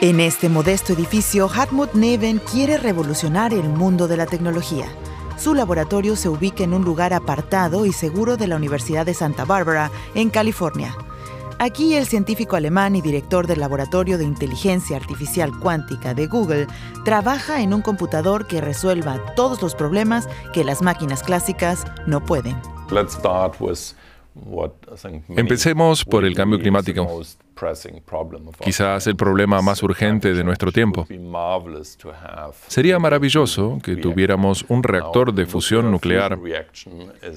En este modesto edificio, Hartmut Neven quiere revolucionar el mundo de la tecnología. Su laboratorio se ubica en un lugar apartado y seguro de la Universidad de Santa Bárbara, en California. Aquí el científico alemán y director del Laboratorio de Inteligencia Artificial Cuántica de Google trabaja en un computador que resuelva todos los problemas que las máquinas clásicas no pueden. Empecemos por el cambio climático, quizás el problema más urgente de nuestro tiempo. Sería maravilloso que tuviéramos un reactor de fusión nuclear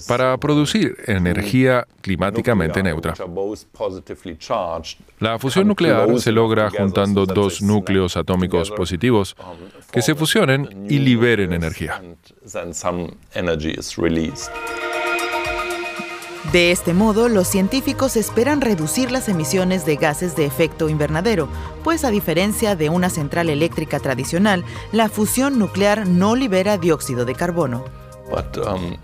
para producir energía climáticamente neutra. La fusión nuclear se logra juntando dos núcleos atómicos positivos que se fusionen y liberen energía. De este modo, los científicos esperan reducir las emisiones de gases de efecto invernadero, pues a diferencia de una central eléctrica tradicional, la fusión nuclear no libera dióxido de carbono. Um,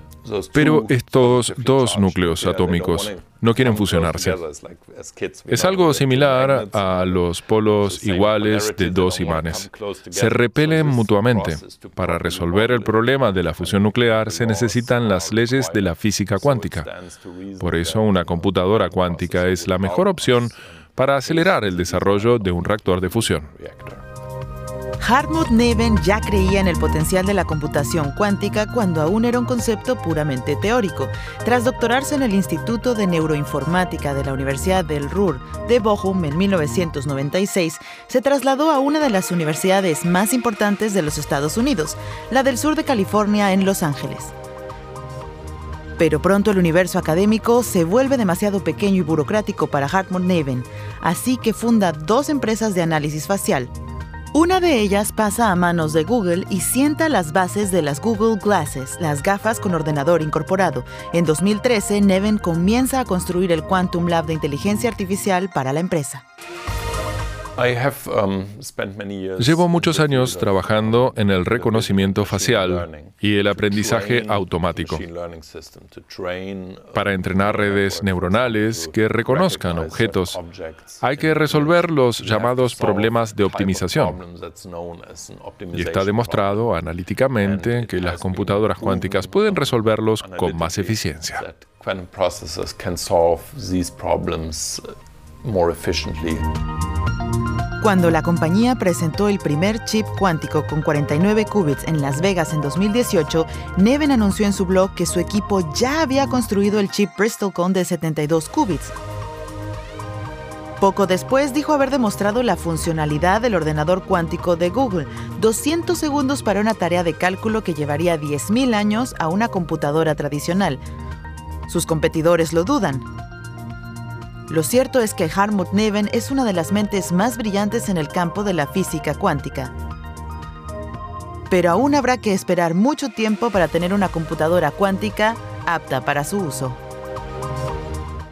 pero estos dos núcleos atómicos no quieren fusionarse. Es algo similar a los polos iguales de dos imanes. Se repelen mutuamente. Para resolver el problema de la fusión nuclear se necesitan las leyes de la física cuántica. Por eso una computadora cuántica es la mejor opción para acelerar el desarrollo de un reactor de fusión. Hartmut Neven ya creía en el potencial de la computación cuántica cuando aún era un concepto puramente teórico. Tras doctorarse en el Instituto de Neuroinformática de la Universidad del Ruhr de Bochum en 1996, se trasladó a una de las universidades más importantes de los Estados Unidos, la del sur de California en Los Ángeles. Pero pronto el universo académico se vuelve demasiado pequeño y burocrático para Hartmut Neven, así que funda dos empresas de análisis facial, una de ellas pasa a manos de Google y sienta las bases de las Google Glasses, las gafas con ordenador incorporado. En 2013, Neven comienza a construir el Quantum Lab de inteligencia artificial para la empresa. Um, Llevo muchos años trabajando en el reconocimiento facial y el aprendizaje automático para entrenar redes neuronales que reconozcan objetos. Hay que resolver los llamados problemas de optimización. Y está demostrado analíticamente que las computadoras cuánticas pueden resolverlos con más eficiencia. Cuando la compañía presentó el primer chip cuántico con 49 qubits en Las Vegas en 2018, Neven anunció en su blog que su equipo ya había construido el chip Bristlecon de 72 qubits. Poco después dijo haber demostrado la funcionalidad del ordenador cuántico de Google, 200 segundos para una tarea de cálculo que llevaría 10.000 años a una computadora tradicional. Sus competidores lo dudan, lo cierto es que Hartmut Neven es una de las mentes más brillantes en el campo de la física cuántica. Pero aún habrá que esperar mucho tiempo para tener una computadora cuántica apta para su uso.